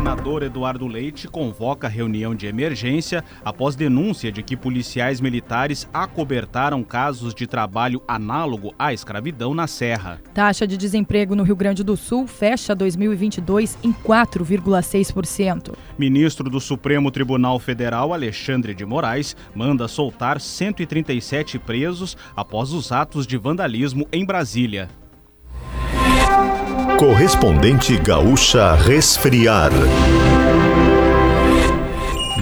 governador Eduardo Leite convoca reunião de emergência após denúncia de que policiais militares acobertaram casos de trabalho análogo à escravidão na Serra. Taxa de desemprego no Rio Grande do Sul fecha 2022 em 4,6%. Ministro do Supremo Tribunal Federal, Alexandre de Moraes, manda soltar 137 presos após os atos de vandalismo em Brasília. Correspondente Gaúcha Resfriar.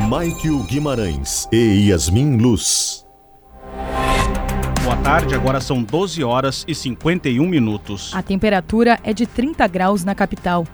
Maikio Guimarães e Yasmin Luz. Boa tarde, agora são 12 horas e 51 minutos. A temperatura é de 30 graus na capital.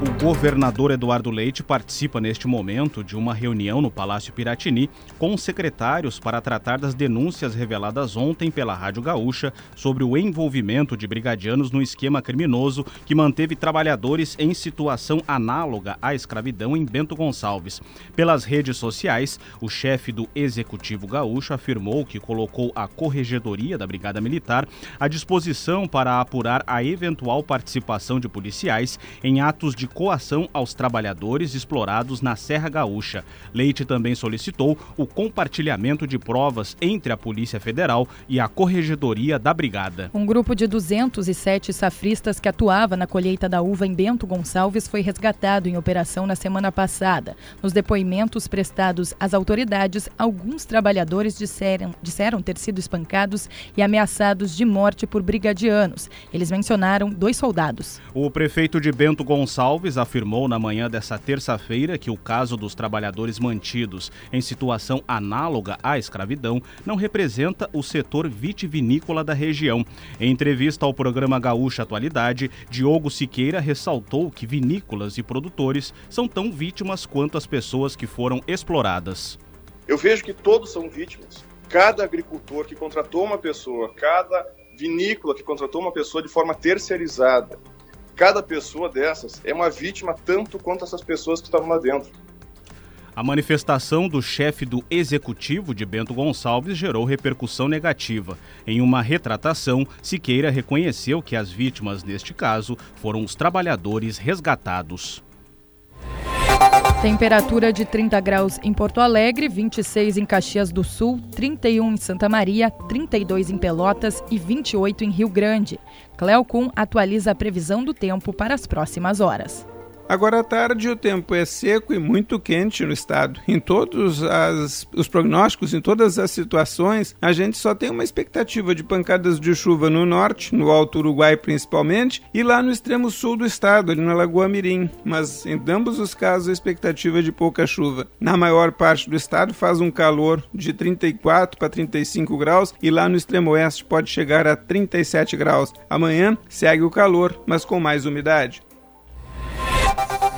O governador Eduardo Leite participa neste momento de uma reunião no Palácio Piratini com secretários para tratar das denúncias reveladas ontem pela Rádio Gaúcha sobre o envolvimento de brigadianos no esquema criminoso que manteve trabalhadores em situação análoga à escravidão em Bento Gonçalves. Pelas redes sociais, o chefe do Executivo Gaúcho afirmou que colocou a Corregedoria da Brigada Militar à disposição para apurar a eventual participação de policiais em atos de coação aos trabalhadores explorados na Serra Gaúcha. Leite também solicitou o compartilhamento de provas entre a Polícia Federal e a Corregedoria da Brigada. Um grupo de 207 safristas que atuava na colheita da uva em Bento Gonçalves foi resgatado em operação na semana passada. Nos depoimentos prestados às autoridades, alguns trabalhadores disseram, disseram ter sido espancados e ameaçados de morte por brigadianos. Eles mencionaram dois soldados. O prefeito de Bento Gonçalves Alves afirmou na manhã dessa terça-feira que o caso dos trabalhadores mantidos em situação análoga à escravidão não representa o setor vitivinícola da região. Em entrevista ao programa Gaúcha Atualidade, Diogo Siqueira ressaltou que vinícolas e produtores são tão vítimas quanto as pessoas que foram exploradas. Eu vejo que todos são vítimas. Cada agricultor que contratou uma pessoa, cada vinícola que contratou uma pessoa de forma terceirizada, cada pessoa dessas é uma vítima tanto quanto essas pessoas que estavam lá dentro. A manifestação do chefe do executivo de Bento Gonçalves gerou repercussão negativa. Em uma retratação, Siqueira reconheceu que as vítimas neste caso foram os trabalhadores resgatados. Temperatura de 30 graus em Porto Alegre, 26 em Caxias do Sul, 31 em Santa Maria, 32 em Pelotas e 28 em Rio Grande. Cleocum atualiza a previsão do tempo para as próximas horas. Agora à tarde o tempo é seco e muito quente no estado. Em todos as, os prognósticos, em todas as situações, a gente só tem uma expectativa de pancadas de chuva no norte, no Alto Uruguai principalmente, e lá no extremo sul do estado, ali na Lagoa Mirim. Mas em ambos os casos a expectativa é de pouca chuva. Na maior parte do estado faz um calor de 34 para 35 graus e lá no extremo oeste pode chegar a 37 graus. Amanhã segue o calor, mas com mais umidade.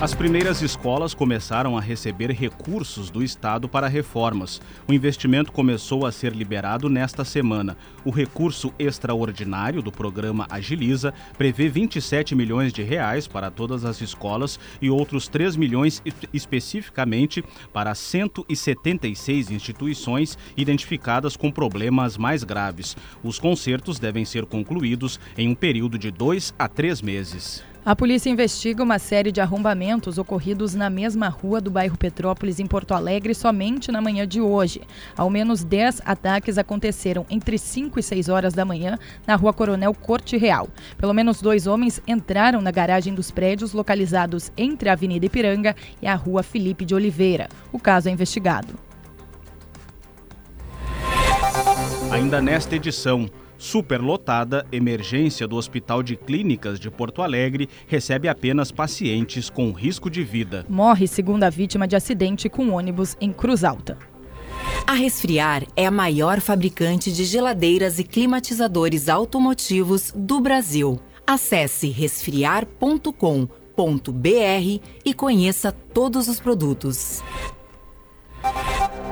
As primeiras escolas começaram a receber recursos do Estado para reformas. O investimento começou a ser liberado nesta semana. O recurso extraordinário do programa Agiliza prevê 27 milhões de reais para todas as escolas e outros 3 milhões especificamente para 176 instituições identificadas com problemas mais graves. Os concertos devem ser concluídos em um período de dois a três meses. A polícia investiga uma série de arrombamentos ocorridos na mesma rua do bairro Petrópolis, em Porto Alegre, somente na manhã de hoje. Ao menos 10 ataques aconteceram entre 5 e 6 horas da manhã na rua Coronel Corte Real. Pelo menos dois homens entraram na garagem dos prédios localizados entre a Avenida Ipiranga e a rua Felipe de Oliveira. O caso é investigado. Ainda nesta edição, Superlotada, emergência do Hospital de Clínicas de Porto Alegre recebe apenas pacientes com risco de vida. Morre segunda vítima de acidente com ônibus em Cruz Alta. A Resfriar é a maior fabricante de geladeiras e climatizadores automotivos do Brasil. Acesse resfriar.com.br e conheça todos os produtos.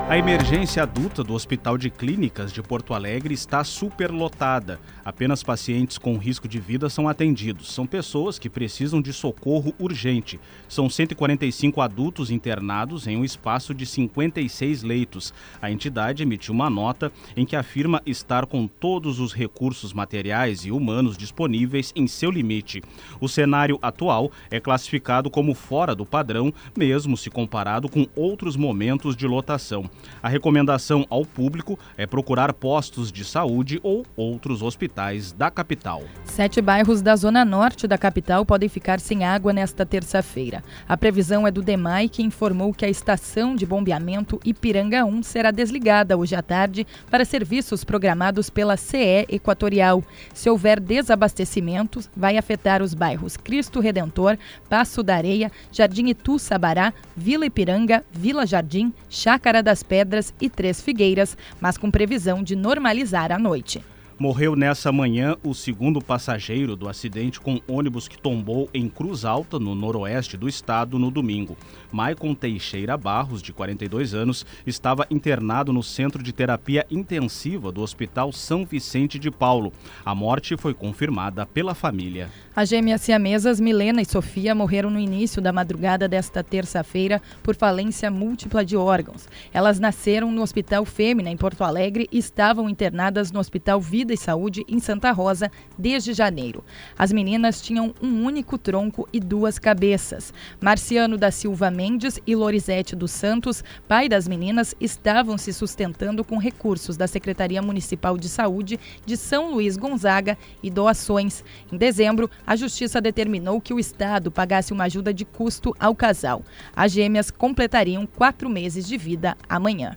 A emergência adulta do Hospital de Clínicas de Porto Alegre está superlotada. Apenas pacientes com risco de vida são atendidos. São pessoas que precisam de socorro urgente. São 145 adultos internados em um espaço de 56 leitos. A entidade emitiu uma nota em que afirma estar com todos os recursos materiais e humanos disponíveis em seu limite. O cenário atual é classificado como fora do padrão, mesmo se comparado com outros momentos de lotação. A recomendação ao público é procurar postos de saúde ou outros hospitais da capital. Sete bairros da zona norte da capital podem ficar sem água nesta terça-feira. A previsão é do DEMAI, que informou que a estação de bombeamento Ipiranga 1 será desligada hoje à tarde para serviços programados pela CE Equatorial. Se houver desabastecimentos, vai afetar os bairros Cristo Redentor, Passo da Areia, Jardim Itu Sabará, Vila Ipiranga, Vila Jardim, Chácara das Pedras e Três Figueiras, mas com previsão de normalizar à noite. Morreu nessa manhã o segundo passageiro do acidente com ônibus que tombou em Cruz Alta, no noroeste do estado, no domingo. Maicon Teixeira Barros, de 42 anos, estava internado no Centro de Terapia Intensiva do Hospital São Vicente de Paulo. A morte foi confirmada pela família. As gêmeas siamesas Milena e Sofia morreram no início da madrugada desta terça-feira por falência múltipla de órgãos. Elas nasceram no Hospital Fêmea, em Porto Alegre, e estavam internadas no Hospital Vida Vida e Saúde em Santa Rosa desde janeiro. As meninas tinham um único tronco e duas cabeças. Marciano da Silva Mendes e Lorizete dos Santos, pai das meninas, estavam se sustentando com recursos da Secretaria Municipal de Saúde de São Luís Gonzaga e doações. Em dezembro, a Justiça determinou que o Estado pagasse uma ajuda de custo ao casal. As gêmeas completariam quatro meses de vida amanhã.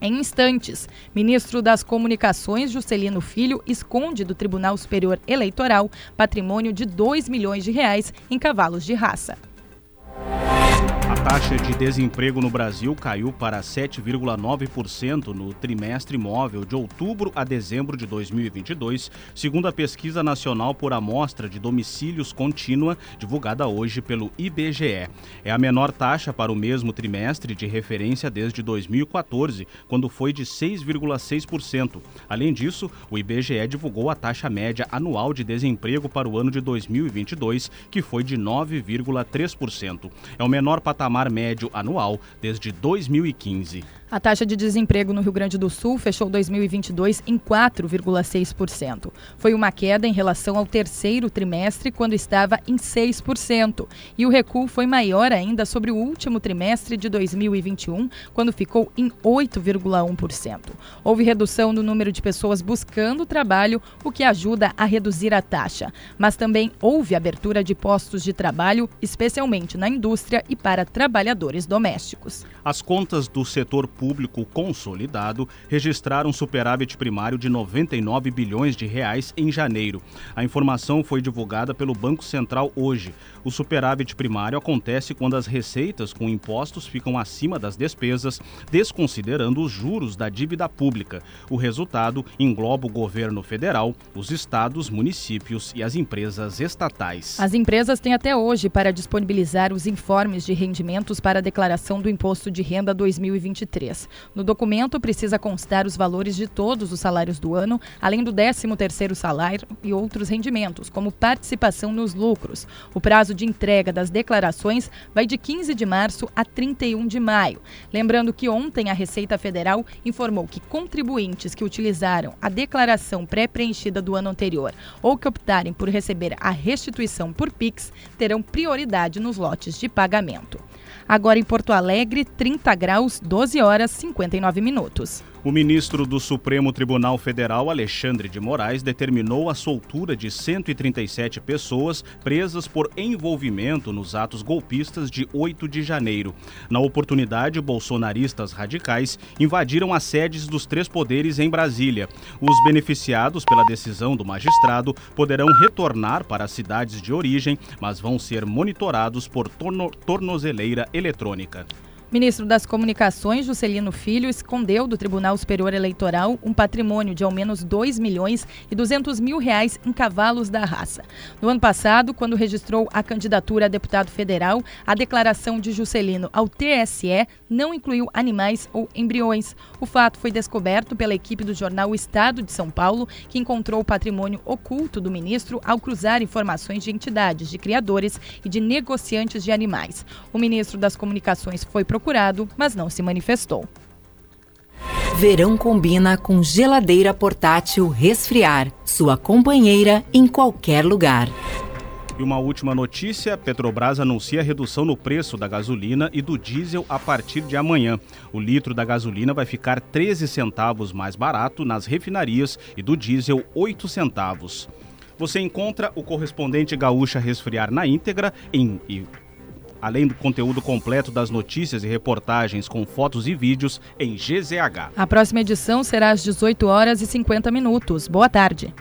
Em instantes, ministro das Comunicações Juscelino Filho esconde do Tribunal Superior Eleitoral patrimônio de 2 milhões de reais em cavalos de raça taxa de desemprego no Brasil caiu para 7,9% no trimestre móvel de outubro a dezembro de 2022, segundo a Pesquisa Nacional por Amostra de Domicílios Contínua, divulgada hoje pelo IBGE. É a menor taxa para o mesmo trimestre de referência desde 2014, quando foi de 6,6%. Além disso, o IBGE divulgou a taxa média anual de desemprego para o ano de 2022, que foi de 9,3%. É o menor patamar patamar médio anual desde 2015. A taxa de desemprego no Rio Grande do Sul fechou 2022 em 4,6%. Foi uma queda em relação ao terceiro trimestre, quando estava em 6%. E o recuo foi maior ainda sobre o último trimestre de 2021, quando ficou em 8,1%. Houve redução no número de pessoas buscando trabalho, o que ajuda a reduzir a taxa. Mas também houve abertura de postos de trabalho, especialmente na indústria e para trabalhadores domésticos. As contas do setor público consolidado registraram superávit primário de 99 bilhões de reais em janeiro. A informação foi divulgada pelo Banco Central hoje. O superávit primário acontece quando as receitas com impostos ficam acima das despesas, desconsiderando os juros da dívida pública. O resultado engloba o governo federal, os estados, municípios e as empresas estatais. As empresas têm até hoje para disponibilizar os informes de rendimentos para a declaração do imposto de renda 2023. No documento precisa constar os valores de todos os salários do ano, além do 13º salário e outros rendimentos, como participação nos lucros. O prazo de entrega das declarações vai de 15 de março a 31 de maio. Lembrando que ontem a Receita Federal informou que contribuintes que utilizaram a declaração pré-preenchida do ano anterior ou que optarem por receber a restituição por Pix terão prioridade nos lotes de pagamento. Agora em Porto Alegre, 30 graus, 12 horas 59 minutos. O ministro do Supremo Tribunal Federal, Alexandre de Moraes, determinou a soltura de 137 pessoas presas por envolvimento nos atos golpistas de 8 de janeiro. Na oportunidade, bolsonaristas radicais invadiram as sedes dos três poderes em Brasília. Os beneficiados pela decisão do magistrado poderão retornar para as cidades de origem, mas vão ser monitorados por torno tornozeleira eletrônica. Ministro das Comunicações, Juscelino Filho, escondeu do Tribunal Superior Eleitoral um patrimônio de ao menos 2 milhões e 200 mil reais em cavalos da raça. No ano passado, quando registrou a candidatura a deputado federal, a declaração de Juscelino ao TSE não incluiu animais ou embriões. O fato foi descoberto pela equipe do jornal Estado de São Paulo, que encontrou o patrimônio oculto do ministro ao cruzar informações de entidades, de criadores e de negociantes de animais. O ministro das Comunicações foi procurado, mas não se manifestou. Verão combina com geladeira portátil resfriar, sua companheira em qualquer lugar. E uma última notícia: Petrobras anuncia redução no preço da gasolina e do diesel a partir de amanhã. O litro da gasolina vai ficar 13 centavos mais barato nas refinarias e do diesel 8 centavos. Você encontra o correspondente gaúcha resfriar na íntegra em além do conteúdo completo das notícias e reportagens com fotos e vídeos em GZH. A próxima edição será às 18 horas e 50 minutos. Boa tarde.